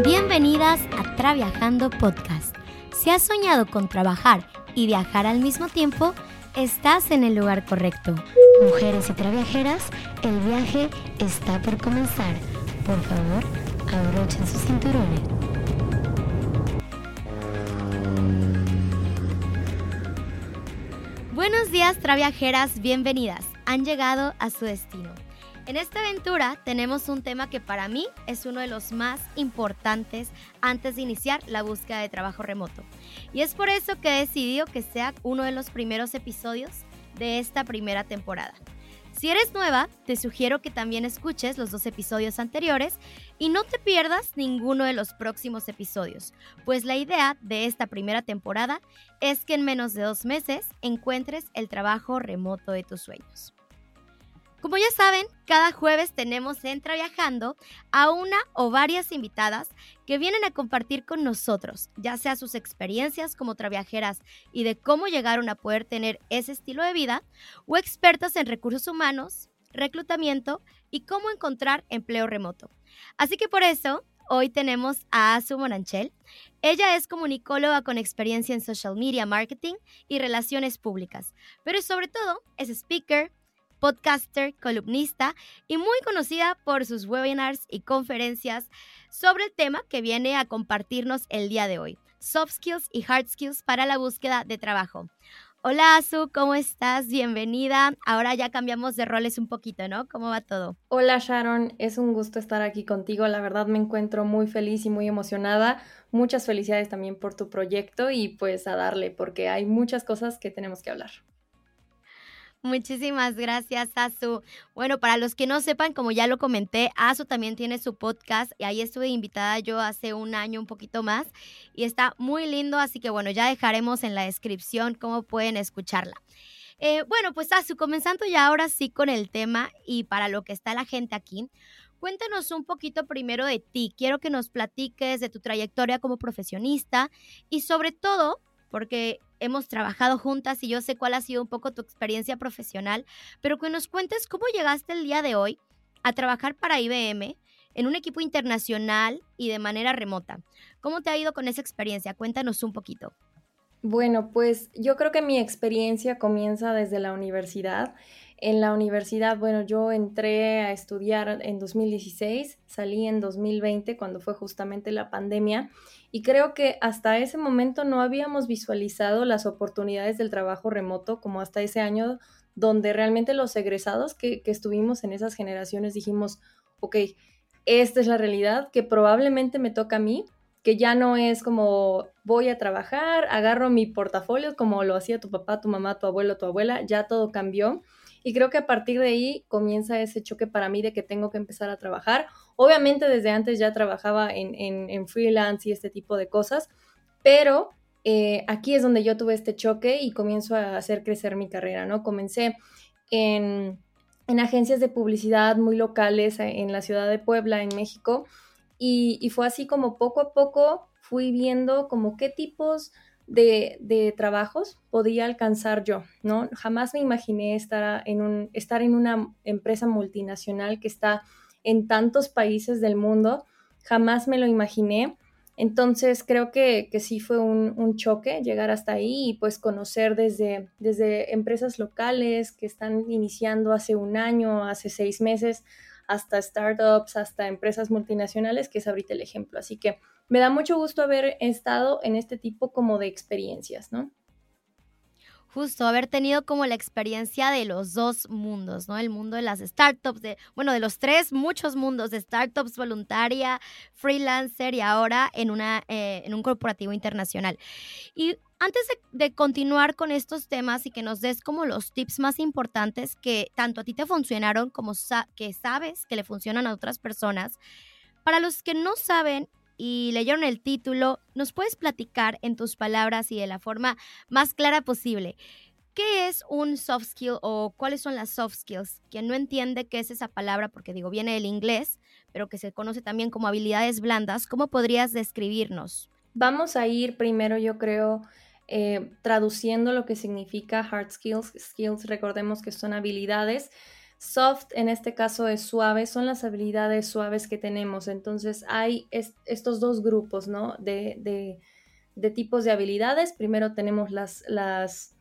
Bienvenidas a Traviajando Podcast. Si has soñado con trabajar y viajar al mismo tiempo, estás en el lugar correcto. Mujeres y traviajeras, el viaje está por comenzar. Por favor, abrochen sus cinturones. Buenos días, traviajeras, bienvenidas. Han llegado a su destino. En esta aventura tenemos un tema que para mí es uno de los más importantes antes de iniciar la búsqueda de trabajo remoto. Y es por eso que he decidido que sea uno de los primeros episodios de esta primera temporada. Si eres nueva, te sugiero que también escuches los dos episodios anteriores y no te pierdas ninguno de los próximos episodios, pues la idea de esta primera temporada es que en menos de dos meses encuentres el trabajo remoto de tus sueños. Como ya saben, cada jueves tenemos Entra Viajando a una o varias invitadas que vienen a compartir con nosotros, ya sea sus experiencias como traviajeras y de cómo llegaron a poder tener ese estilo de vida, o expertas en recursos humanos, reclutamiento y cómo encontrar empleo remoto. Así que por eso, hoy tenemos a Azu Monanchel. Ella es comunicóloga con experiencia en social media marketing y relaciones públicas, pero sobre todo es speaker, podcaster, columnista y muy conocida por sus webinars y conferencias sobre el tema que viene a compartirnos el día de hoy, soft skills y hard skills para la búsqueda de trabajo. Hola Azu, ¿cómo estás? Bienvenida. Ahora ya cambiamos de roles un poquito, ¿no? ¿Cómo va todo? Hola Sharon, es un gusto estar aquí contigo. La verdad me encuentro muy feliz y muy emocionada. Muchas felicidades también por tu proyecto y pues a darle porque hay muchas cosas que tenemos que hablar. Muchísimas gracias, Azu. Bueno, para los que no sepan, como ya lo comenté, Azu también tiene su podcast y ahí estuve invitada yo hace un año, un poquito más, y está muy lindo, así que bueno, ya dejaremos en la descripción cómo pueden escucharla. Eh, bueno, pues Azu, comenzando ya ahora sí con el tema y para lo que está la gente aquí, cuéntanos un poquito primero de ti. Quiero que nos platiques de tu trayectoria como profesionista y sobre todo, porque hemos trabajado juntas y yo sé cuál ha sido un poco tu experiencia profesional, pero que nos cuentes cómo llegaste el día de hoy a trabajar para IBM en un equipo internacional y de manera remota. ¿Cómo te ha ido con esa experiencia? Cuéntanos un poquito. Bueno, pues yo creo que mi experiencia comienza desde la universidad. En la universidad, bueno, yo entré a estudiar en 2016, salí en 2020 cuando fue justamente la pandemia y creo que hasta ese momento no habíamos visualizado las oportunidades del trabajo remoto como hasta ese año donde realmente los egresados que, estuvimos en esas generaciones dijimos, ok, esta es la realidad que probablemente me toca a mí, que ya no es como voy a trabajar, agarro mi portafolio como lo hacía tu papá, tu mamá, tu abuelo, tu abuela, ya todo cambió. Y creo que a partir de ahí comienza ese choque para mí de que tengo que empezar a trabajar. Obviamente desde antes ya trabajaba en, freelance y este tipo de cosas, pero eh, aquí es donde yo tuve este choque y comienzo a hacer crecer mi carrera, ¿no? Comencé en, agencias de publicidad muy locales eh, en la ciudad de Puebla, en México, y, y fue así como poco a poco fui viendo como qué tipos de, trabajos podía alcanzar yo, ¿no? Jamás me imaginé estar en, un, estar en una empresa multinacional que está en tantos países del mundo, jamás me lo imaginé. Entonces creo que, sí fue un, choque llegar hasta ahí y pues conocer desde, desde empresas locales que están iniciando hace un año, hace seis meses, hasta startups, hasta empresas multinacionales, que es ahorita el ejemplo. Así que me da mucho gusto haber estado en este tipo como de experiencias, ¿no? Justo, haber tenido como la experiencia de los dos mundos, ¿no? El mundo de las startups, de, bueno, de los tres, muchos mundos, de startups, voluntaria, freelancer y ahora en, una, eh, en un corporativo internacional. Y antes de, de, continuar con estos temas y que nos des como los tips más importantes que tanto a ti te funcionaron como que sabes que le funcionan a otras personas, para los que no saben y leyeron el título, ¿nos puedes platicar en tus palabras y de la forma más clara posible? ¿Qué es un soft skill o cuáles son las soft skills? Quien no entiende qué es esa palabra, porque digo, viene del inglés, pero que se conoce también como habilidades blandas, ¿cómo podrías describirnos? Vamos a ir primero, yo creo, eh, traduciendo lo que significa hard skills. Skills, recordemos que son habilidades Soft en este caso es suave, son las habilidades suaves que tenemos. Entonces hay estos dos grupos, ¿no? De, de, tipos de habilidades. Primero tenemos las, las,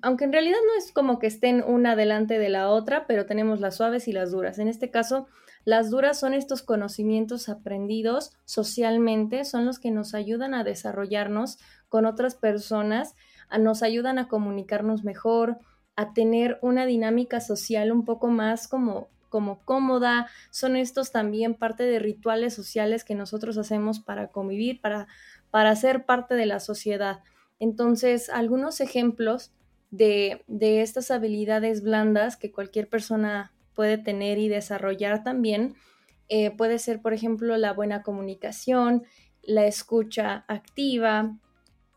aunque en realidad no es como que estén una delante de la otra, pero tenemos las suaves y las duras. En este caso, las duras son estos conocimientos aprendidos socialmente, son los que nos ayudan a desarrollarnos con otras personas, nos ayudan a comunicarnos mejor, a tener una dinámica social un poco más como como cómoda, son estos también parte de rituales sociales que nosotros hacemos para convivir, para, para ser parte de la sociedad. Entonces, algunos ejemplos de, de estas habilidades blandas que cualquier persona puede tener y desarrollar también, eh, puede ser, por ejemplo, la buena comunicación, la escucha activa,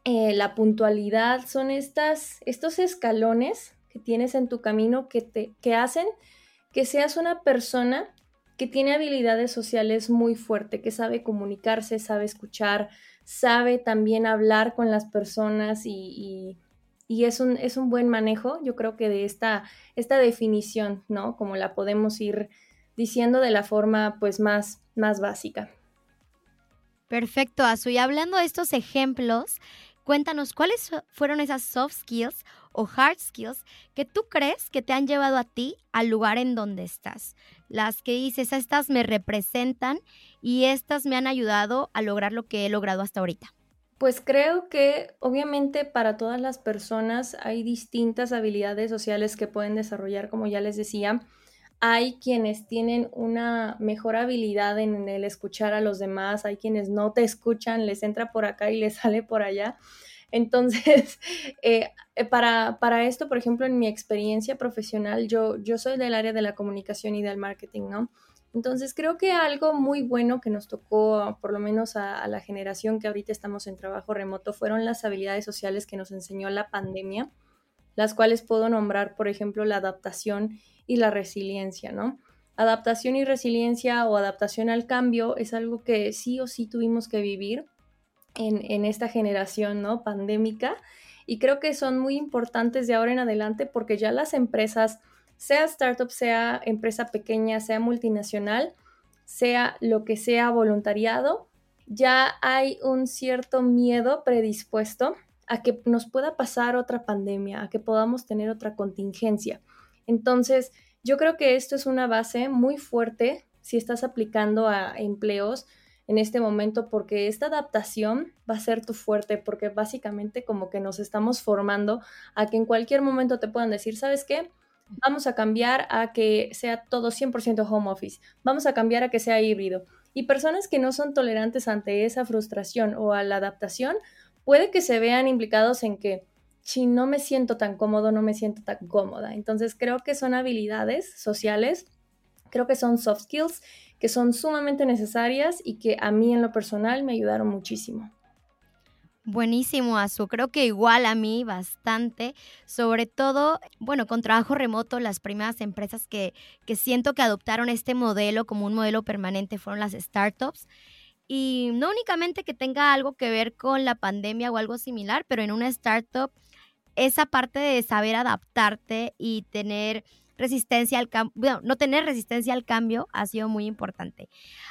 eh, la puntualidad, son estas, estos escalones tienes en tu camino que, te, que hacen que seas una persona que tiene habilidades sociales muy fuerte, que sabe comunicarse, sabe escuchar, sabe también hablar con las personas y, es, un, es, un, buen manejo, yo creo que de esta, esta definición, ¿no? Como la podemos ir diciendo de la forma pues más, más básica. Perfecto, Azu. Y hablando de estos ejemplos, Cuéntanos cuáles fueron esas soft skills o hard skills que tú crees que te han llevado a ti al lugar en donde estás. Las que dices, estas me representan y estas me han ayudado a lograr lo que he logrado hasta ahorita. Pues creo que obviamente para todas las personas hay distintas habilidades sociales que pueden desarrollar, como ya les decía. Hay quienes tienen una mejor habilidad en el escuchar a los demás, hay quienes no te escuchan, les entra por acá y les sale por allá. Entonces, eh, eh, para, para, esto, por ejemplo, en mi experiencia profesional, yo, yo soy del área de la comunicación y del marketing, ¿no? Entonces, creo que algo muy bueno que nos tocó, por lo menos a, a, la generación que ahorita estamos en trabajo remoto, fueron las habilidades sociales que nos enseñó la pandemia, las cuales puedo nombrar, por ejemplo, la adaptación y la resiliencia, ¿no? Adaptación y resiliencia o adaptación al cambio es algo que sí o sí tuvimos que vivir en, esta generación, ¿no? Pandémica. Y creo que son muy importantes de ahora en adelante porque ya las empresas, sea startup, sea empresa pequeña, sea multinacional, sea lo que sea voluntariado, ya hay un cierto miedo predispuesto a que nos pueda pasar otra pandemia, a que podamos tener otra contingencia. Entonces, yo creo que esto es una base muy fuerte si estás aplicando a empleos en este momento porque esta adaptación va a ser tu fuerte porque básicamente como que nos estamos formando a que en cualquier momento te puedan decir, ¿sabes qué? Vamos a cambiar a que sea todo 100% home office, vamos a cambiar a que sea híbrido. Y personas que no son tolerantes ante esa frustración o a la adaptación, puede que se vean implicados en que si no me siento tan cómodo, no me siento tan cómoda. Entonces creo que son habilidades sociales, creo que son soft skills que son sumamente necesarias y que a mí en lo personal me ayudaron muchísimo. Buenísimo, Azu. Creo que igual a mí bastante, sobre todo, bueno, con trabajo remoto, las primeras empresas que, que siento que adoptaron este modelo como un modelo permanente fueron las startups. Y no únicamente que tenga algo que ver con la pandemia o algo similar, pero en una startup esa parte de saber adaptarte y tener resistencia al cambio, no tener resistencia al cambio ha sido muy importante.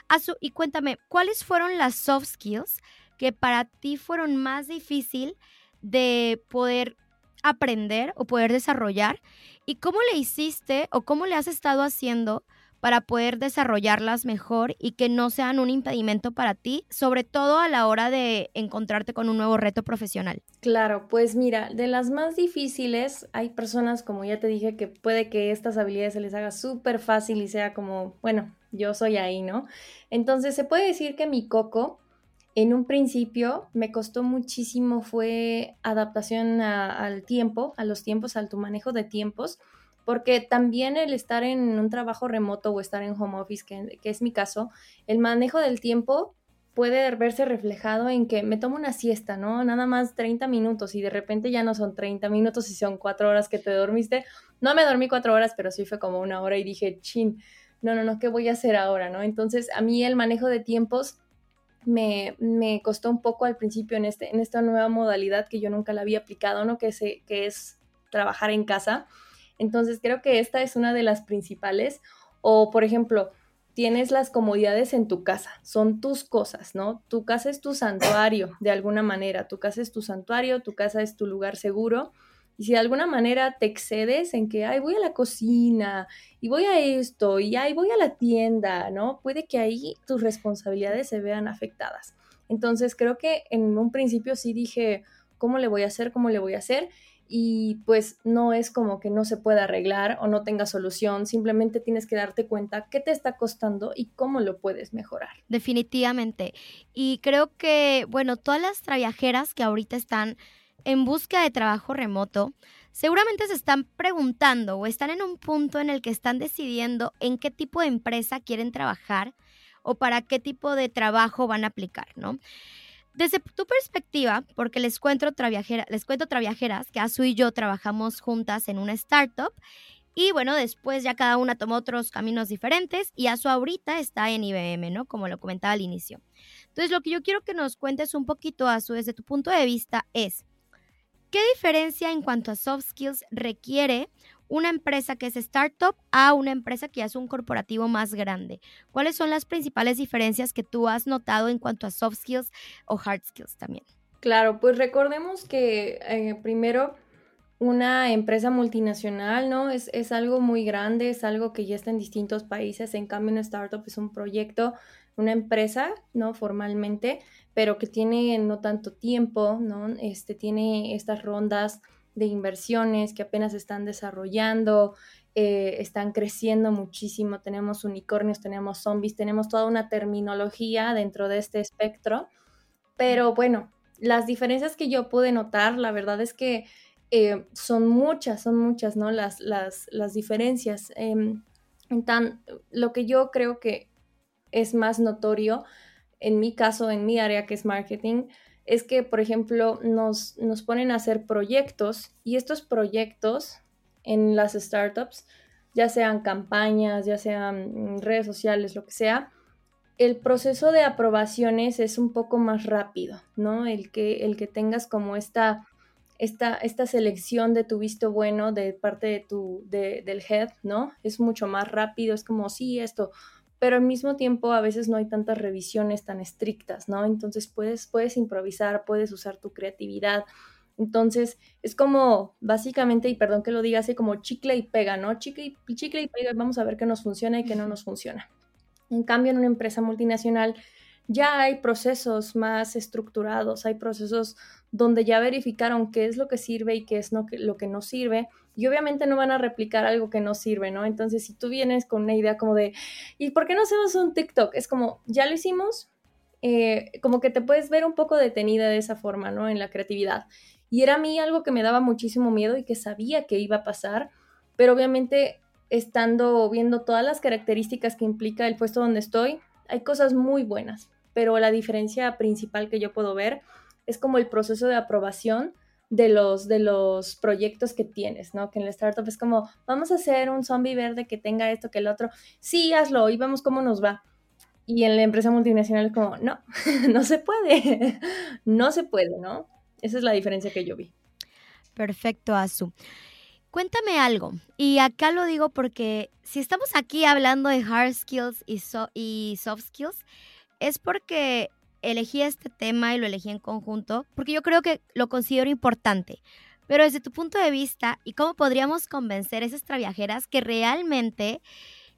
Azu, y cuéntame, ¿cuáles fueron las soft skills que para ti fueron más difícil de poder aprender o poder desarrollar? ¿Y cómo le hiciste o cómo le has estado haciendo para poder desarrollarlas mejor y que no sean un impedimento para ti, sobre todo a la hora de encontrarte con un nuevo reto profesional? Claro, pues mira, de las más difíciles hay personas, como ya te dije, que puede que estas habilidades se les haga súper fácil y sea como, bueno, yo soy ahí, ¿no? Entonces se puede decir que mi coco en un principio me costó muchísimo fue adaptación al tiempo, a los tiempos, al tu manejo de tiempos porque también el estar en un trabajo remoto o estar en home office, que, es mi caso, el manejo del tiempo puede verse reflejado en que me tomo una siesta, ¿no? Nada más 30 minutos y de repente ya no son 30 minutos y son cuatro horas que te dormiste. No me dormí cuatro horas, pero sí fue como una hora y dije, chin, no, no, no, ¿qué voy a hacer ahora, no? Entonces a mí el manejo de tiempos me, me costó un poco al principio en, este, en esta nueva modalidad que yo nunca la había aplicado, ¿no? Que, se, que es trabajar en casa Entonces creo que esta es una de las principales. O, por ejemplo, tienes las comodidades en tu casa, son tus cosas, ¿no? Tu casa es tu santuario, de alguna manera. Tu casa es tu santuario, tu casa es tu lugar seguro. Y si de alguna manera te excedes en que, ay, voy a la cocina y voy a esto y ay, voy a la tienda, ¿no? Puede que ahí tus responsabilidades se vean afectadas. Entonces creo que en un principio sí dije, ¿cómo le voy a hacer? ¿Cómo le voy a hacer? Y pues no es como que no se pueda arreglar o no tenga solución, simplemente tienes que darte cuenta qué te está costando y cómo lo puedes mejorar. Definitivamente. Y creo que, bueno, todas las traviajeras que ahorita están en busca de trabajo remoto, seguramente se están preguntando o están en un punto en el que están decidiendo en qué tipo de empresa quieren trabajar o para qué tipo de trabajo van a aplicar, ¿no? Desde tu perspectiva, porque les cuento, les cuento traviajeras que Azu y yo trabajamos juntas en una startup y bueno, después ya cada una tomó otros caminos diferentes y Azu ahorita está en IBM, ¿no? Como lo comentaba al inicio. Entonces, lo que yo quiero que nos cuentes un poquito, Azu, desde tu punto de vista es, ¿Qué diferencia en cuanto a soft skills requiere una empresa que es startup a una empresa que es un corporativo más grande? ¿Cuáles son las principales diferencias que tú has notado en cuanto a soft skills o hard skills también? Claro, pues recordemos que eh, primero una empresa multinacional, ¿no? Es, es algo muy grande, es algo que ya está en distintos países, en cambio una startup es un proyecto, una empresa, ¿no? Formalmente, pero que tiene no tanto tiempo, ¿no? Este, tiene estas rondas de inversiones que apenas están desarrollando, eh, están creciendo muchísimo, tenemos unicornios, tenemos zombies, tenemos toda una terminología dentro de este espectro, pero bueno, las diferencias que yo pude notar, la verdad es que eh, son muchas, son muchas, ¿no? Las, las, las diferencias. Em, tan, lo que yo creo que es más notorio en mi caso, en mi área que es marketing, es que, por ejemplo, nos, nos ponen a hacer proyectos y estos proyectos en las startups, ya sean campañas, ya sean redes sociales, lo que sea, el proceso de aprobaciones es un poco más rápido, ¿no? El que, el que tengas como esta, esta, esta selección de tu visto bueno de parte de tu, de, del head, ¿no? Es mucho más rápido, es como, sí, esto, pero al mismo tiempo a veces no hay tantas revisiones tan estrictas, ¿no? Entonces puedes, puedes improvisar, puedes usar tu creatividad. Entonces es como básicamente, y perdón que lo diga así, como chicle y pega, ¿no? Chicle y, chicle y pega, vamos a ver qué nos funciona y qué no nos funciona. En cambio, en una empresa multinacional ya hay procesos más estructurados, hay procesos donde ya verificaron qué es lo que sirve y qué es lo que no sirve, y obviamente no van a replicar algo que no sirve, ¿no? Entonces, si tú vienes con una idea como de, ¿y por qué no hacemos un TikTok? Es como, ya lo hicimos, eh, como que te puedes ver un poco detenida de esa forma, ¿no? En la creatividad. Y era a mí algo que me daba muchísimo miedo y que sabía que iba a pasar, pero obviamente estando viendo todas las características que implica el puesto donde estoy, hay cosas muy buenas, pero la diferencia principal que yo puedo ver es como el proceso de aprobación de los, de los proyectos que tienes, ¿no? Que en la startup es como, vamos a hacer un zombie verde que tenga esto, que el otro, sí, hazlo y vemos cómo nos va. Y en la empresa multinacional es como, no, no se puede, no se puede, ¿no? Esa es la diferencia que yo vi. Perfecto, Azu. Cuéntame algo, y acá lo digo porque si estamos aquí hablando de hard skills y, y soft skills, es porque elegí este tema y lo elegí en conjunto porque yo creo que lo considero importante. Pero desde tu punto de vista, ¿y cómo podríamos convencer a esas traviajeras que realmente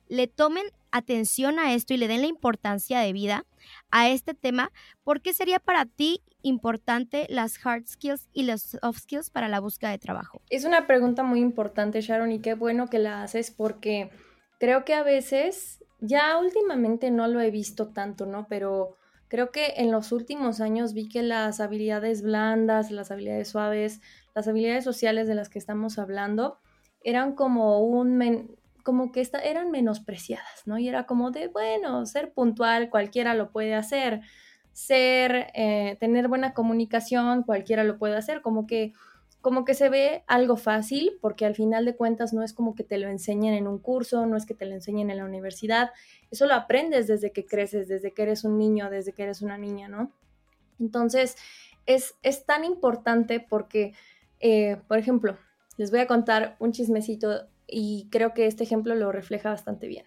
le tomen atención a esto y le den la importancia de vida a este tema? ¿Por qué sería para ti importante las hard skills y los soft skills para la búsqueda de trabajo? Es una pregunta muy importante, Sharon, y qué bueno que la haces porque creo que a veces, ya últimamente no lo he visto tanto, ¿no? Pero Creo que en los últimos años vi que las habilidades blandas, las habilidades suaves, las habilidades sociales de las que estamos hablando eran como un como que eran menospreciadas, ¿no? Y era como de, bueno, ser puntual, cualquiera lo puede hacer, ser, eh, tener buena comunicación, cualquiera lo puede hacer, como que como que se ve algo fácil, porque al final de cuentas no es como que te lo enseñen en un curso, no es que te lo enseñen en la universidad, eso lo aprendes desde que creces, desde que eres un niño, desde que eres una niña, ¿no? Entonces, es, tan importante porque, eh, por ejemplo, les voy a contar un chismecito y creo que este ejemplo lo refleja bastante bien.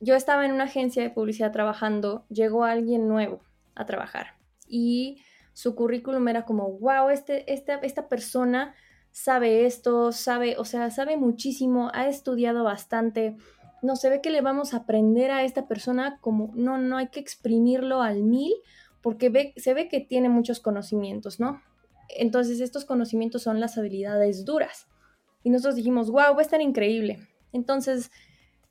Yo estaba en una agencia de publicidad trabajando, llegó alguien nuevo a trabajar y su currículum era como, wow, este, esta, esta persona sabe esto, sabe, o sea, sabe muchísimo, ha estudiado bastante, no se ve que le vamos a aprender a esta persona como, no, no hay que exprimirlo al mil porque se ve que tiene muchos conocimientos, ¿no? Entonces estos conocimientos son las habilidades duras. Y nosotros dijimos, wow, va a estar increíble. Entonces,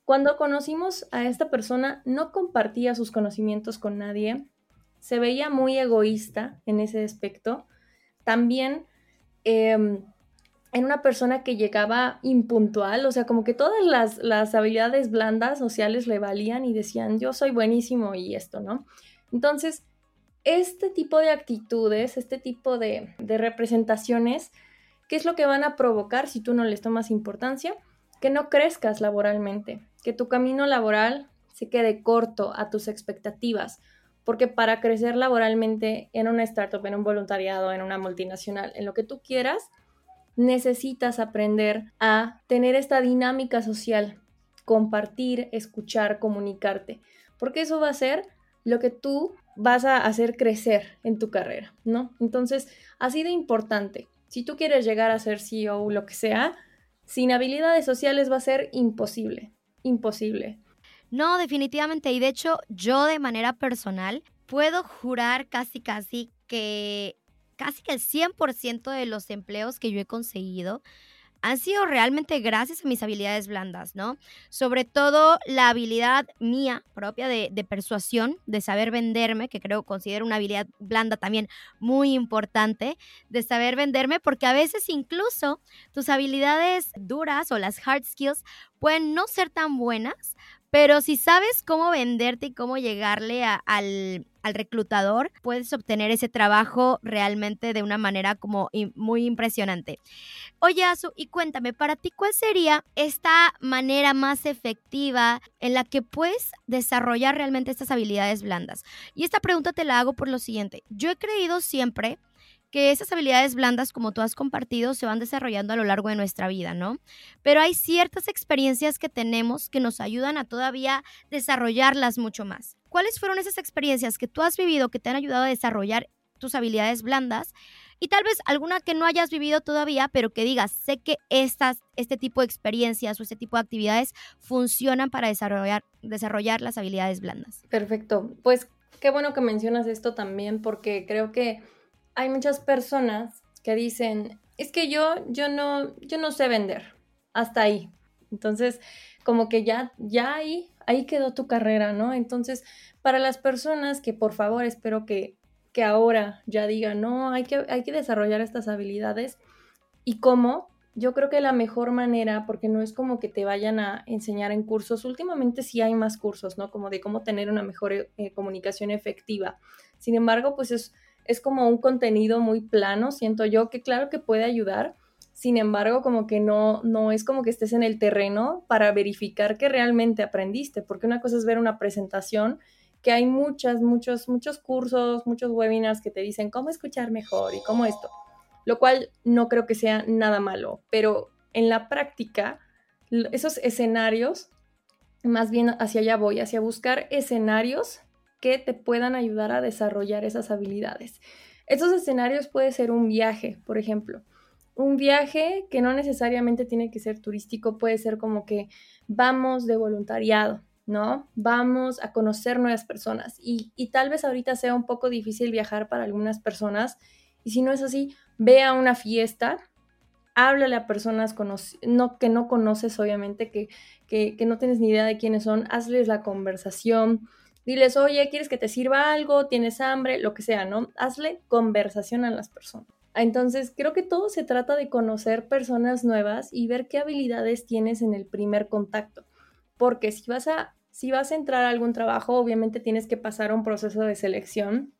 cuando conocimos a esta persona, no compartía sus conocimientos con nadie, se veía muy egoísta en ese aspecto. También em, en una persona que llegaba impuntual, o sea, como que todas las, las, habilidades blandas sociales le valían y decían, yo soy buenísimo y esto, ¿no? Entonces, este tipo de actitudes, este tipo de, de representaciones, ¿qué es lo que van a provocar si tú no les tomas importancia? Que no crezcas laboralmente, que tu camino laboral se quede corto a tus expectativas, porque para crecer laboralmente en una startup, en un voluntariado, en una multinacional, en lo que tú quieras, necesitas aprender a tener esta dinámica social, compartir, escuchar, comunicarte, porque eso va a ser lo que tú vas a hacer crecer en tu carrera, ¿no? Entonces, así de importante. Si tú quieres llegar a ser CEO o lo que sea, sin habilidades sociales va a ser imposible, imposible. No, definitivamente. Y de hecho, yo de manera personal puedo jurar casi, casi que casi que el 100% de los empleos que yo he conseguido han sido realmente gracias a mis habilidades blandas, ¿no? Sobre todo la habilidad mía propia de, persuasión, de saber venderme, que creo considero una habilidad blanda también muy importante, de saber venderme, porque a veces incluso tus habilidades duras o las hard skills pueden no ser tan buenas, pero si sabes cómo venderte y cómo llegarle al, reclutador, puedes obtener ese trabajo realmente de una manera como muy impresionante. Oye, Azu, y cuéntame, para ti, ¿cuál sería esta manera más efectiva en la que puedes desarrollar realmente estas habilidades blandas? Y esta pregunta te la hago por lo siguiente. Yo he creído siempre que esas habilidades blandas, como tú has compartido, se van desarrollando a lo largo de nuestra vida, ¿no? Pero hay ciertas experiencias que tenemos que nos ayudan a todavía desarrollarlas mucho más. ¿Cuáles fueron esas experiencias que tú has vivido que te han ayudado a desarrollar tus habilidades blandas? Y tal vez alguna que no hayas vivido todavía, pero que digas, sé que estas, este tipo de experiencias o este tipo de actividades funcionan para desarrollar, desarrollar las habilidades blandas. Perfecto. Pues qué bueno que mencionas esto también, porque creo que hay muchas personas que dicen, es que yo, yo no, yo no sé vender, hasta ahí. Entonces, como que ya, ya ahí, ahí quedó tu carrera, ¿no? Entonces, para las personas que por favor espero que, que ahora ya digan, no, hay que, hay que desarrollar estas habilidades. ¿Y cómo? Yo creo que la mejor manera, porque no es como que te vayan a enseñar en cursos, últimamente sí hay más cursos, ¿no? Como de cómo tener una mejor eh, comunicación efectiva. Sin embargo, pues es es como un contenido muy plano, siento yo, que claro que puede ayudar, sin embargo, como que no, no es como que estés en el terreno para verificar que realmente aprendiste, porque una cosa es ver una presentación, que hay muchas, muchos, muchos cursos, muchos webinars que te dicen cómo escuchar mejor y cómo esto, lo cual no creo que sea nada malo, pero en la práctica, esos escenarios, más bien hacia allá voy, hacia buscar escenarios que te puedan ayudar a desarrollar esas habilidades. Estos escenarios puede ser un viaje, por ejemplo. Un viaje que no necesariamente tiene que ser turístico, puede ser como que vamos de voluntariado, ¿no? Vamos a conocer nuevas personas. Y, tal vez ahorita sea un poco difícil viajar para algunas personas. Y si no es así, ve a una fiesta, háblale a personas no, que no conoces, obviamente, que, que, que no tienes ni idea de quiénes son, hazles la conversación, Diles, oye, ¿quieres que te sirva algo? ¿Tienes hambre? Lo que sea, ¿no? Hazle conversación a las personas. Entonces, creo que todo se trata de conocer personas nuevas y ver qué habilidades tienes en el primer contacto. Porque si vas a, si vas a entrar a algún trabajo, obviamente tienes que pasar un proceso de selección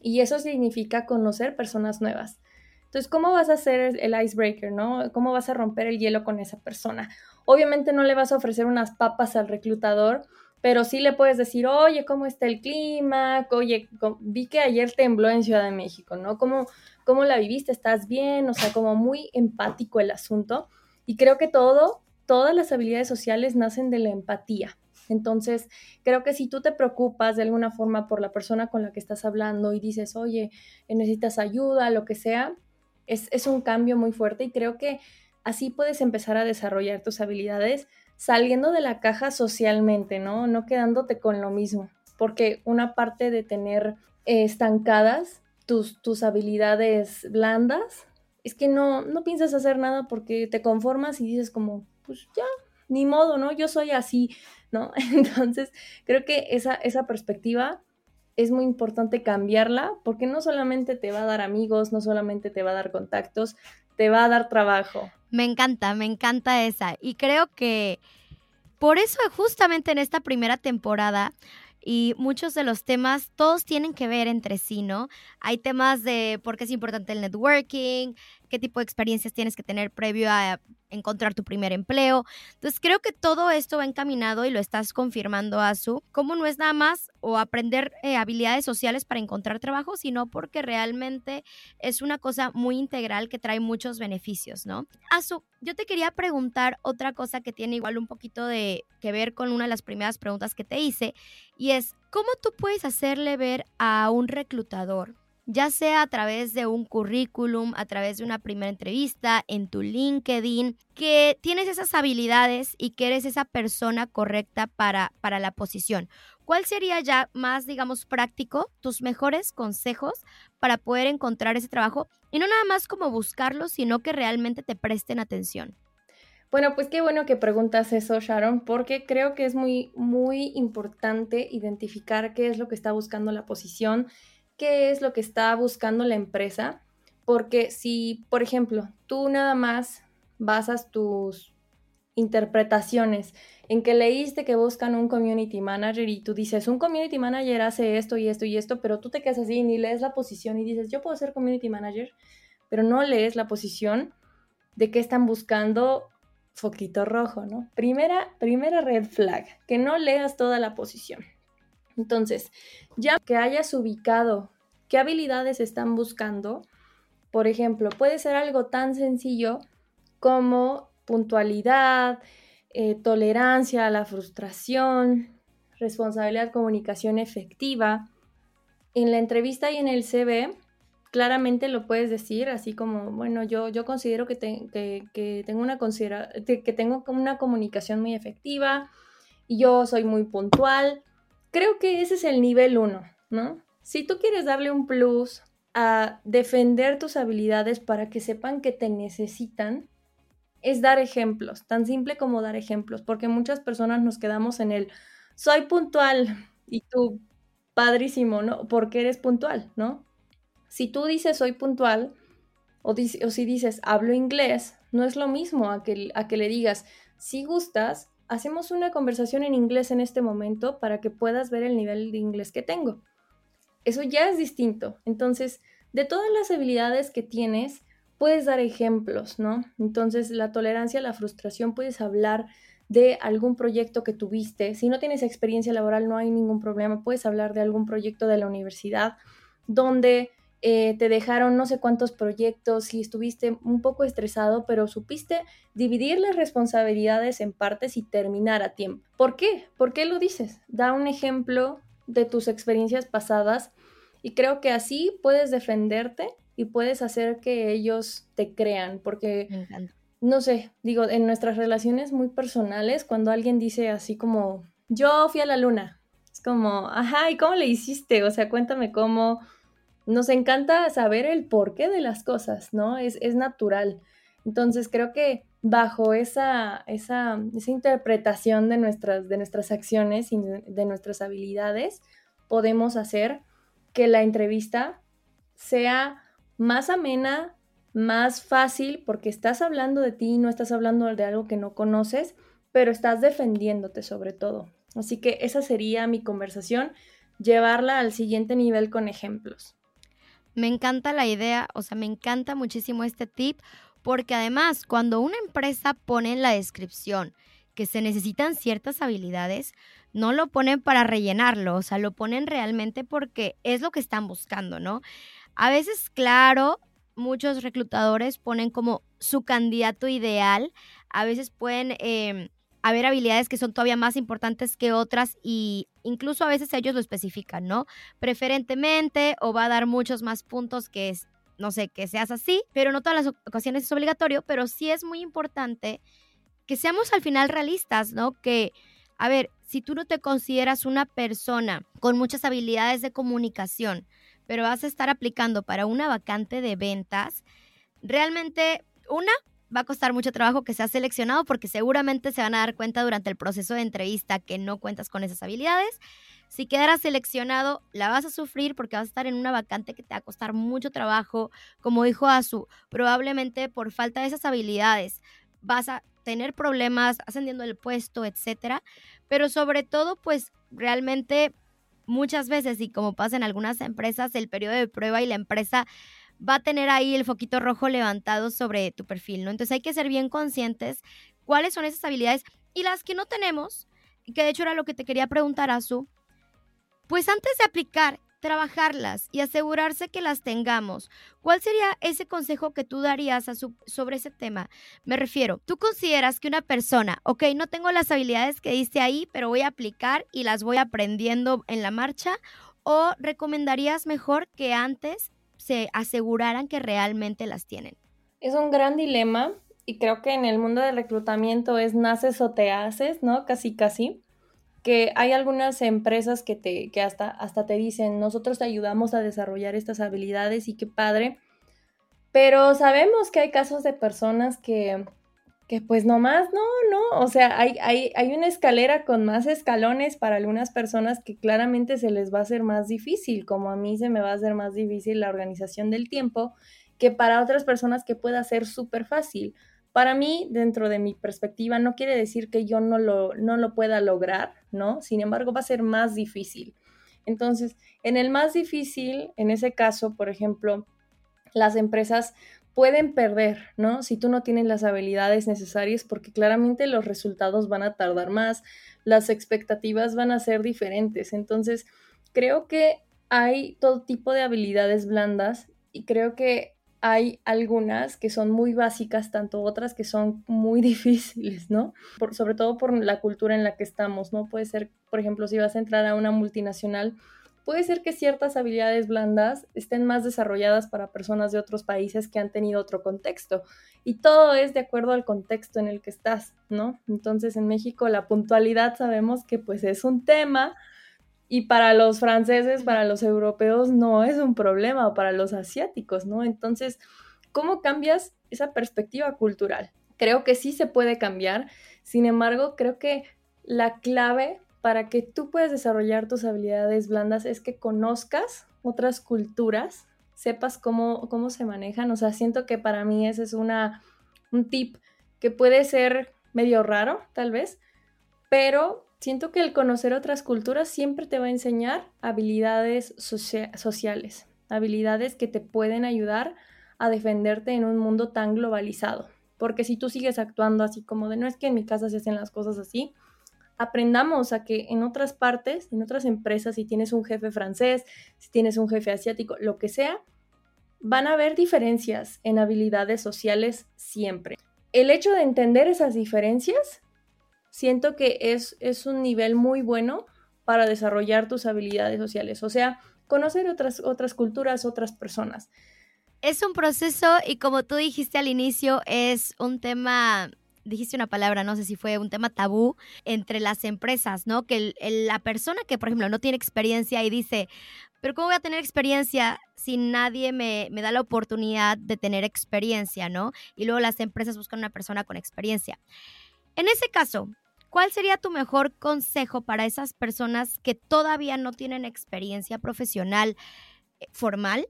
y eso significa conocer personas nuevas. Entonces, ¿cómo vas a hacer el icebreaker, no? ¿Cómo vas a romper el hielo con esa persona? Obviamente no le vas a ofrecer unas papas al reclutador pero sí le puedes decir, oye, ¿cómo está el clima? Oye, vi que ayer tembló en Ciudad de México, ¿no? ¿Cómo, ¿Cómo la viviste? ¿Estás bien? O sea, como muy empático el asunto. Y creo que todo todas las habilidades sociales nacen de la empatía. Entonces, creo que si tú te preocupas de alguna forma por la persona con la que estás hablando y dices, oye, necesitas ayuda, lo que sea, es, es un cambio muy fuerte y creo que así puedes empezar a desarrollar tus habilidades saliendo de la caja socialmente, ¿no? No quedándote con lo mismo, porque una parte de tener eh, estancadas tus, tus habilidades blandas es que no, no piensas hacer nada porque te conformas y dices como, pues ya, ni modo, ¿no? Yo soy así, ¿no? Entonces, creo que esa, esa perspectiva es muy importante cambiarla porque no solamente te va a dar amigos, no solamente te va a dar contactos, te va a dar trabajo. Me encanta, me encanta esa. Y creo que por eso justamente en esta primera temporada y muchos de los temas, todos tienen que ver entre sí, ¿no? Hay temas de por qué es importante el networking, qué tipo de experiencias tienes que tener previo a encontrar tu primer empleo. Entonces creo que todo esto va encaminado y lo estás confirmando, Azu, como no es nada más o aprender eh, habilidades sociales para encontrar trabajo, sino porque realmente es una cosa muy integral que trae muchos beneficios, ¿no? Azu, yo te quería preguntar otra cosa que tiene igual un poquito de que ver con una de las primeras preguntas que te hice, y es, ¿cómo tú puedes hacerle ver a un reclutador ya sea a través de un currículum, a través de una primera entrevista, en tu LinkedIn, que tienes esas habilidades y que eres esa persona correcta para, para la posición. ¿Cuál sería ya más, digamos, práctico, tus mejores consejos para poder encontrar ese trabajo? Y no nada más como buscarlo, sino que realmente te presten atención. Bueno, pues qué bueno que preguntas eso, Sharon, porque creo que es muy, muy importante identificar qué es lo que está buscando la posición qué es lo que está buscando la empresa, porque si, por ejemplo, tú nada más basas tus interpretaciones en que leíste que buscan un community manager y tú dices, un community manager hace esto y esto y esto, pero tú te quedas así ni lees la posición y dices, yo puedo ser community manager, pero no lees la posición de qué están buscando foquito rojo, ¿no? Primera, primera red flag, que no leas toda la posición. Entonces, ya que hayas ubicado qué habilidades están buscando, por ejemplo, puede ser algo tan sencillo como puntualidad, eh, tolerancia a la frustración, responsabilidad, comunicación efectiva. En la entrevista y en el CV, claramente lo puedes decir, así como, bueno, yo, yo considero que, tengo una que tengo una comunicación muy efectiva yo soy muy puntual creo que ese es el nivel uno, ¿no? Si tú quieres darle un plus a defender tus habilidades para que sepan que te necesitan, es dar ejemplos, tan simple como dar ejemplos, porque muchas personas nos quedamos en el soy puntual y tú, padrísimo, ¿no? Porque eres puntual, ¿no? Si tú dices soy puntual o, o si dices hablo inglés, no es lo mismo a que, a que le digas si gustas, hacemos una conversación en inglés en este momento para que puedas ver el nivel de inglés que tengo. Eso ya es distinto. Entonces, de todas las habilidades que tienes, puedes dar ejemplos, ¿no? Entonces, la tolerancia la frustración, puedes hablar de algún proyecto que tuviste. Si no tienes experiencia laboral, no hay ningún problema. Puedes hablar de algún proyecto de la universidad donde eh, te dejaron no sé cuántos proyectos y estuviste un poco estresado, pero supiste dividir las responsabilidades en partes y terminar a tiempo. ¿Por qué? ¿Por qué lo dices? Da un ejemplo de tus experiencias pasadas y creo que así puedes defenderte y puedes hacer que ellos te crean, porque no sé, digo, en nuestras relaciones muy personales, cuando alguien dice así como, yo fui a la luna, es como, ajá, ¿y cómo le hiciste? O sea, cuéntame cómo, nos encanta saber el porqué de las cosas, ¿no? Es, natural. Entonces creo que bajo esa, esa, interpretación de nuestras, de nuestras acciones y de nuestras habilidades, podemos hacer que la entrevista sea más amena, más fácil, porque estás hablando de ti, no estás hablando de algo que no conoces, pero estás defendiéndote sobre todo. Así que esa sería mi conversación, llevarla al siguiente nivel con ejemplos. Me encanta la idea, o sea, me encanta muchísimo este tip, porque además cuando una empresa pone en la descripción que se necesitan ciertas habilidades, no lo ponen para rellenarlo, o sea, lo ponen realmente porque es lo que están buscando, ¿no? A veces, claro, muchos reclutadores ponen como su candidato ideal a veces pueden em, haber habilidades que son todavía más importantes que otras y incluso a veces ellos lo especifican, ¿no? Preferentemente o va a dar muchos más puntos que es, no sé, que seas así, pero no todas las ocasiones es obligatorio, pero sí es muy importante que seamos al final realistas, ¿no? Que, a ver, si tú no te consideras una persona con muchas habilidades de comunicación, pero vas a estar aplicando para una vacante de ventas, realmente, una, va a costar mucho trabajo que seas seleccionado porque seguramente se van a dar cuenta durante el proceso de entrevista que no cuentas con esas habilidades. Si quedaras seleccionado, la vas a sufrir porque vas a estar en una vacante que te va a costar mucho trabajo. Como dijo Azu, probablemente por falta de esas habilidades vas a tener problemas ascendiendo el puesto, etcétera. Pero sobre todo, pues realmente muchas veces, y como pasa en algunas empresas, el periodo de prueba y la empresa va a tener ahí el foquito rojo levantado sobre tu perfil, ¿no? Entonces hay que ser bien conscientes cuáles son esas habilidades y las que no tenemos, que de hecho era lo que te quería preguntar, Azu, pues antes de aplicar, trabajarlas y asegurarse que las tengamos. ¿Cuál sería ese consejo que tú darías a sobre ese tema? Me refiero, tú consideras que una persona, ok, no tengo las habilidades que diste ahí, pero voy a aplicar y las voy aprendiendo en la marcha, o recomendarías mejor que antes se aseguraran que realmente las tienen? Es un gran dilema y creo que en el mundo del reclutamiento es naces o te haces, ¿no? Casi, casi. Que hay algunas empresas que, te, que hasta, hasta te dicen, nosotros te ayudamos a desarrollar estas habilidades y qué padre. Pero sabemos que hay casos de personas que, que pues nomás no, no, o sea, hay, hay, hay, una escalera con más escalones para algunas personas que claramente se les va a hacer más difícil, como a mí se me va a hacer más difícil la organización del tiempo, que para otras personas que pueda ser súper fácil. Para mí, dentro de mi perspectiva, no quiere decir que yo no lo, no lo pueda lograr, ¿no? Sin embargo, va a ser más difícil. Entonces, en el más difícil, en ese caso, por ejemplo, las empresas pueden perder, ¿no? Si tú no tienes las habilidades necesarias, porque claramente los resultados van a tardar más, las expectativas van a ser diferentes. Entonces, creo que hay todo tipo de habilidades blandas y creo que hay algunas que son muy básicas, tanto otras que son muy difíciles, ¿no? Sobre todo por la cultura en la que estamos, ¿no? Puede ser, por ejemplo, si vas a entrar a una multinacional, puede ser que ciertas habilidades blandas estén más desarrolladas para personas de otros países que han tenido otro contexto. Y todo es de acuerdo al contexto en el que estás, ¿no? Entonces en México la puntualidad sabemos que pues es un tema y para los franceses, para los europeos no es un problema, o para los asiáticos, ¿no? Entonces, ¿cómo cambias esa perspectiva cultural? Creo que sí se puede cambiar, sin embargo, creo que la clave para que tú puedas desarrollar tus habilidades blandas es que conozcas otras culturas, sepas cómo, cómo se manejan. O sea, siento que para mí ese es una, un tip que puede ser medio raro, tal vez, pero siento que el conocer otras culturas siempre te va a enseñar habilidades sociales, habilidades que te pueden ayudar a defenderte en un mundo tan globalizado. Porque si tú sigues actuando así como de no es que en mi casa se hacen las cosas así, aprendamos a que en otras partes, en otras empresas, si tienes un jefe francés, si tienes un jefe asiático, lo que sea, van a haber diferencias en habilidades sociales siempre. El hecho de entender esas diferencias, siento que es, es un nivel muy bueno para desarrollar tus habilidades sociales, o sea, conocer otras, otras culturas, otras personas. Es un proceso y como tú dijiste al inicio, es un tema dijiste una palabra, no sé si fue un tema tabú entre las empresas, ¿no? Que la persona que, por ejemplo, no tiene experiencia y dice, pero ¿cómo voy a tener experiencia si nadie me, me da la oportunidad de tener experiencia, ¿no? Y luego las empresas buscan una persona con experiencia. En ese caso, ¿cuál sería tu mejor consejo para esas personas que todavía no tienen experiencia profesional eh, formal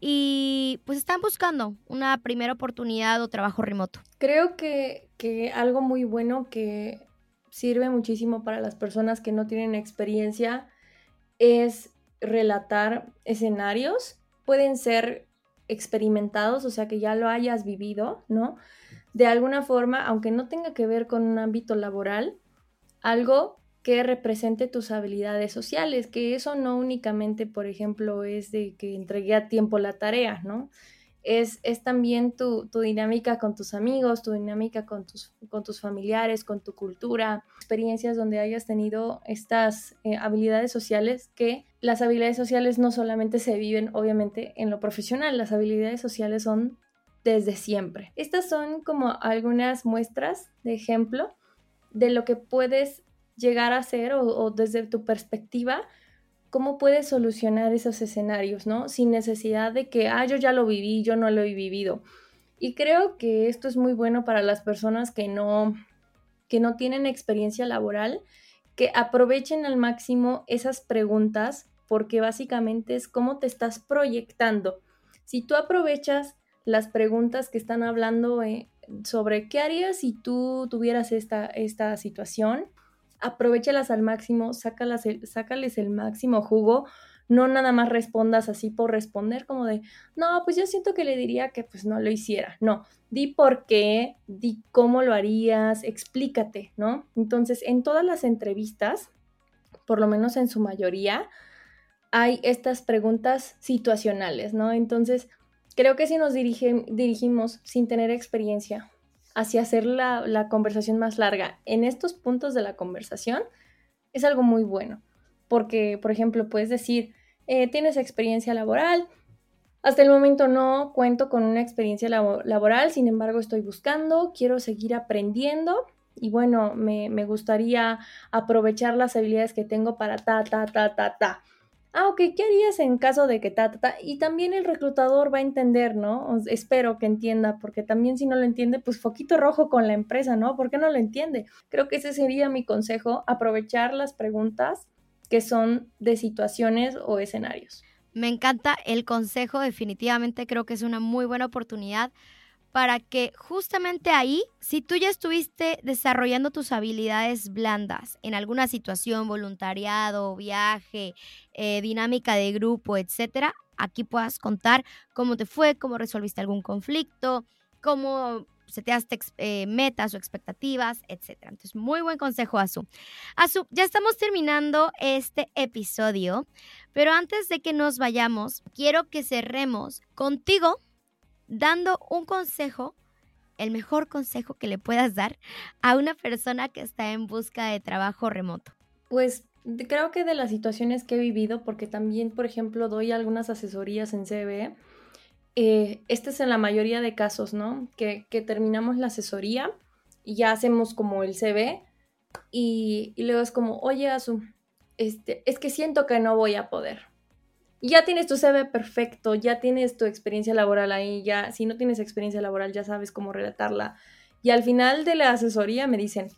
y pues están buscando una primera oportunidad o trabajo remoto. Creo que, que algo muy bueno que sirve muchísimo para las personas que no tienen experiencia es relatar escenarios. Pueden ser experimentados, o sea que ya lo hayas vivido, ¿no? De alguna forma, aunque no tenga que ver con un ámbito laboral, algo que represente tus habilidades sociales, que eso no únicamente, por ejemplo, es de que entregué a tiempo la tarea, ¿no? es, es también tu, dinámica con tus amigos, tu dinámica con tus, con tus familiares, con tu cultura, experiencias donde hayas tenido estas eh, habilidades sociales que las habilidades sociales no solamente se viven obviamente en lo profesional, las habilidades sociales son desde siempre. Estas son como algunas muestras de ejemplo de lo que puedes llegar a ser o, desde tu perspectiva, cómo puedes solucionar esos escenarios, ¿no? Sin necesidad de que, ah, yo ya lo viví, yo no lo he vivido. Y creo que esto es muy bueno para las personas que no, que no tienen experiencia laboral, que aprovechen al máximo esas preguntas, porque básicamente es cómo te estás proyectando. Si tú aprovechas las preguntas que están hablando eh, sobre qué harías si tú tuvieras esta, esta situación, aprovechalas al máximo, sácalas sácales el máximo jugo, no nada más respondas así por responder como de, no, pues yo siento que le diría que pues no lo hiciera, no, di por qué, di cómo lo harías, explícate, ¿no? Entonces, en todas las entrevistas, por lo menos en su mayoría, hay estas preguntas situacionales, ¿no? Entonces, creo que si nos dirigimos sin tener experiencia hacia hacer la, conversación más larga en estos puntos de la conversación es algo muy bueno. Porque, por ejemplo, puedes decir, eh, tienes experiencia laboral, hasta el momento no cuento con una experiencia laboral, sin embargo estoy buscando, quiero seguir aprendiendo y bueno, me, me gustaría aprovechar las habilidades que tengo para ta, ta, ta, ta, ta ah, ok, ¿qué harías en caso de que ta, ta, ta? Y también el reclutador va a entender, ¿no? espero que entienda, porque también si no lo entiende, pues foquito rojo con la empresa, ¿no? ¿Por qué no lo entiende? Creo que ese sería mi consejo, aprovechar las preguntas que son de situaciones o escenarios. Me encanta el consejo, definitivamente creo que es una muy buena oportunidad para que justamente ahí, si tú ya estuviste desarrollando tus habilidades blandas en alguna situación, voluntariado, viaje, eh, dinámica de grupo, etcétera, aquí puedas contar cómo te fue, cómo resolviste algún conflicto, cómo seteaste eh, metas o expectativas, etcétera. Entonces, muy buen consejo, Azu. Azu, ya estamos terminando este episodio, pero antes de que nos vayamos, quiero que cerremos contigo dando un consejo, el mejor consejo que le puedas dar a una persona que está en busca de trabajo remoto? Pues creo que de las situaciones que he vivido, porque también, por ejemplo, doy algunas asesorías en CBE, eh, este es en la mayoría de casos, ¿no? Que, terminamos la asesoría y ya hacemos como el CV y, y luego es como, oye, Azu, este, es que siento que no voy a poder ya tienes tu CV perfecto, ya tienes tu experiencia laboral ahí, ya si no tienes experiencia laboral ya sabes cómo relatarla. Y al final de la asesoría me dicen,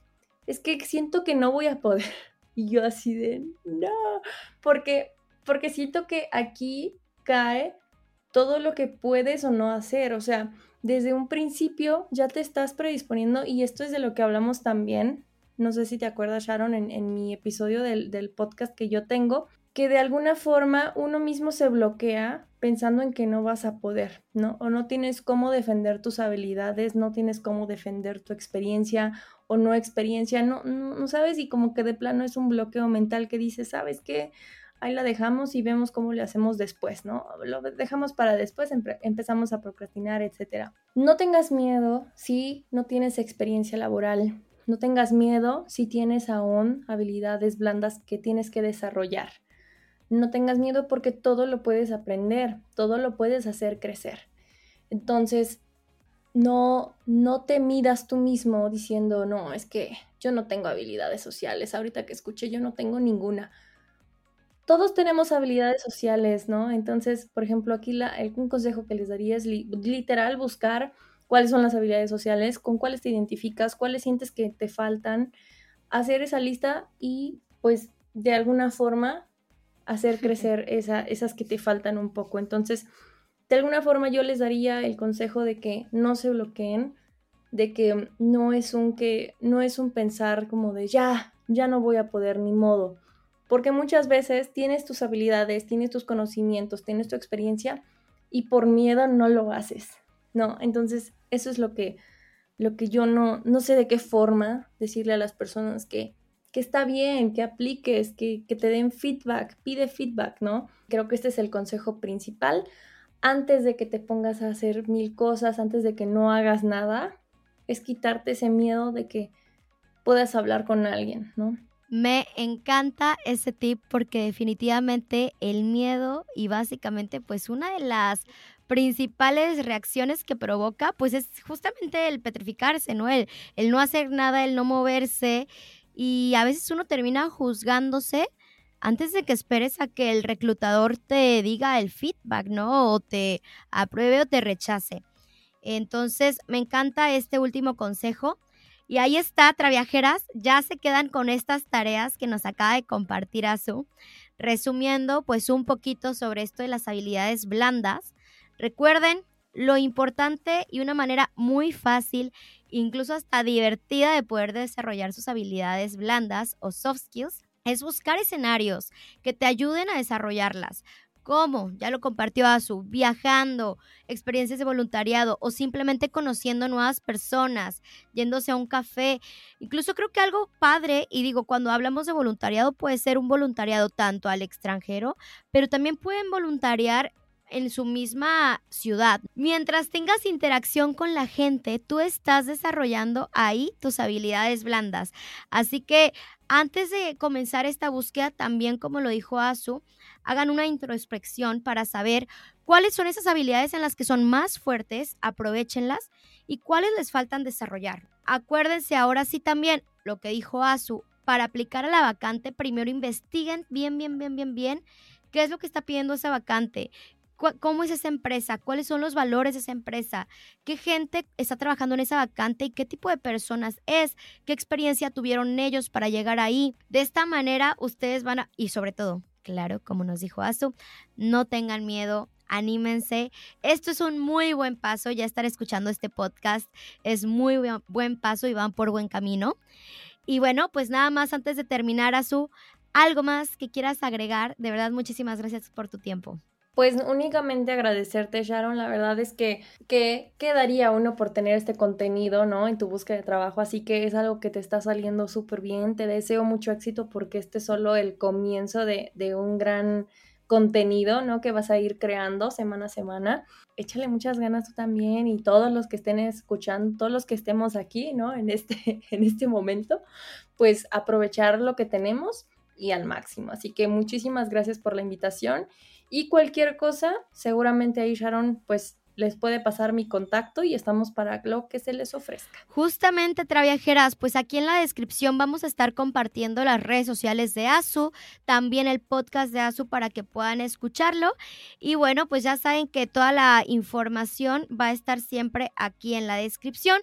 es que siento que no voy a poder. Y yo así de, no, porque, porque siento que aquí cae todo lo que puedes o no hacer. O sea, desde un principio ya te estás predisponiendo y esto es de lo que hablamos también. No sé si te acuerdas, Sharon, en, en mi episodio del, del podcast que yo tengo, que de alguna forma uno mismo se bloquea pensando en que no vas a poder, ¿no? O no tienes cómo defender tus habilidades, no tienes cómo defender tu experiencia o no experiencia, no, no, sabes y como que de plano es un bloqueo mental que dice, ¿sabes qué? Ahí la dejamos y vemos cómo le hacemos después, ¿no? Lo dejamos para después, empezamos a procrastinar, etc. No tengas miedo si no tienes experiencia laboral, no tengas miedo si tienes aún habilidades blandas que tienes que desarrollar no tengas miedo porque todo lo puedes aprender, todo lo puedes hacer crecer. Entonces, no, no te midas tú mismo diciendo, no, es que yo no tengo habilidades sociales. Ahorita que escuché, yo no tengo ninguna. Todos tenemos habilidades sociales, ¿no? Entonces, por ejemplo, aquí la, un consejo que les daría es literal buscar cuáles son las habilidades sociales, con cuáles te identificas, cuáles sientes que te faltan, hacer esa lista y pues de alguna forma hacer crecer esa, esas que te faltan un poco. Entonces, de alguna forma yo les daría el consejo de que no se bloqueen, de que no es un que no es un pensar como de ya, ya no voy a poder ni modo, porque muchas veces tienes tus habilidades, tienes tus conocimientos, tienes tu experiencia y por miedo no lo haces. No, entonces eso es lo que lo que yo no no sé de qué forma decirle a las personas que que está bien, que apliques, que, te den feedback, pide feedback, ¿no? Creo que este es el consejo principal. antes de que te pongas a hacer mil cosas, antes de que no hagas nada, es quitarte ese miedo de que puedas hablar con alguien, ¿no? Me encanta ese tip porque definitivamente el miedo y básicamente pues una de las principales reacciones que provoca pues es justamente el petrificarse, ¿no? El, el no hacer nada, el no moverse y a veces uno termina juzgándose antes de que esperes a que el reclutador te diga el feedback, ¿no? O te apruebe o te rechace. Entonces, me encanta este último consejo. Y ahí está, Traviajeras, ya se quedan con estas tareas que nos acaba de compartir Azu. Resumiendo, pues un poquito sobre esto de las habilidades blandas. Recuerden, lo importante y una manera muy fácil, incluso hasta divertida de poder desarrollar sus habilidades blandas o soft skills es buscar escenarios que te ayuden a desarrollarlas. ¿Cómo? Ya lo compartió Azu, viajando, experiencias de voluntariado o simplemente conociendo nuevas personas, yéndose a un café. Incluso creo que algo padre, y digo, cuando hablamos de voluntariado puede ser un voluntariado tanto al extranjero, pero también pueden voluntariar en su misma ciudad. Mientras tengas interacción con la gente, tú estás desarrollando ahí tus habilidades blandas. Así que antes de comenzar esta búsqueda, también como lo dijo Azu, hagan una introspección para saber cuáles son esas habilidades en las que son más fuertes, aprovechenlas y cuáles les faltan desarrollar. Acuérdense ahora sí también lo que dijo Azu, para aplicar a la vacante, primero investiguen bien, bien, bien, bien, bien qué es lo que está pidiendo esa vacante, cómo es esa empresa, cuáles son los valores de esa empresa, qué gente está trabajando en esa vacante y qué tipo de personas es, qué experiencia tuvieron ellos para llegar ahí. De esta manera ustedes van a, y sobre todo, claro, como nos dijo Azu, no tengan miedo, anímense. Esto es un muy buen paso, ya estar escuchando este podcast es muy buen paso y van por buen camino. Y bueno, pues nada más antes de terminar, Azu, algo más que quieras agregar. De verdad, muchísimas gracias por tu tiempo. Pues únicamente agradecerte, Sharon. La verdad es que, ¿qué quedaría uno por tener este contenido, ¿no? En tu búsqueda de trabajo. Así que es algo que te está saliendo súper bien. Te deseo mucho éxito porque este es solo el comienzo de, de un gran contenido, ¿no? Que vas a ir creando semana a semana. Échale muchas ganas tú también y todos los que estén escuchando, todos los que estemos aquí, ¿no? En este, en este momento, pues aprovechar lo que tenemos y al máximo. Así que muchísimas gracias por la invitación y cualquier cosa, seguramente ahí Sharon pues les puede pasar mi contacto y estamos para lo que se les ofrezca. Justamente, Traviajeras, pues aquí en la descripción vamos a estar compartiendo las redes sociales de ASU, también el podcast de ASU para que puedan escucharlo. Y bueno, pues ya saben que toda la información va a estar siempre aquí en la descripción.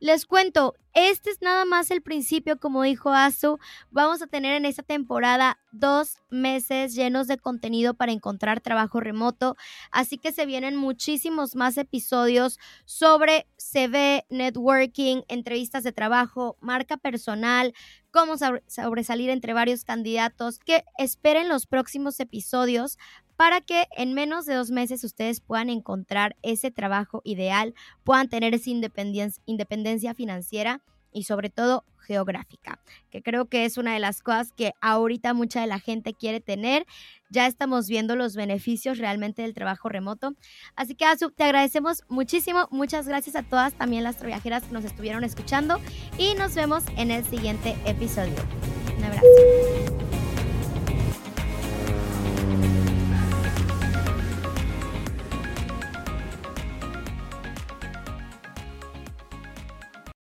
Les cuento, este es nada más el principio, como dijo Azu. Vamos a tener en esta temporada dos meses llenos de contenido para encontrar trabajo remoto. Así que se vienen muchísimos más episodios sobre CV, networking, entrevistas de trabajo, marca personal, cómo sobresalir entre varios candidatos. Que esperen los próximos episodios para que en menos de dos meses ustedes puedan encontrar ese trabajo ideal, puedan tener esa independencia, financiera y sobre todo geográfica, que creo que es una de las cosas que ahorita mucha de la gente quiere tener. Ya estamos viendo los beneficios realmente del trabajo remoto. Así que, Azu, te agradecemos muchísimo. Muchas gracias a todas también las viajeras que nos estuvieron escuchando y nos vemos en el siguiente episodio. Un abrazo.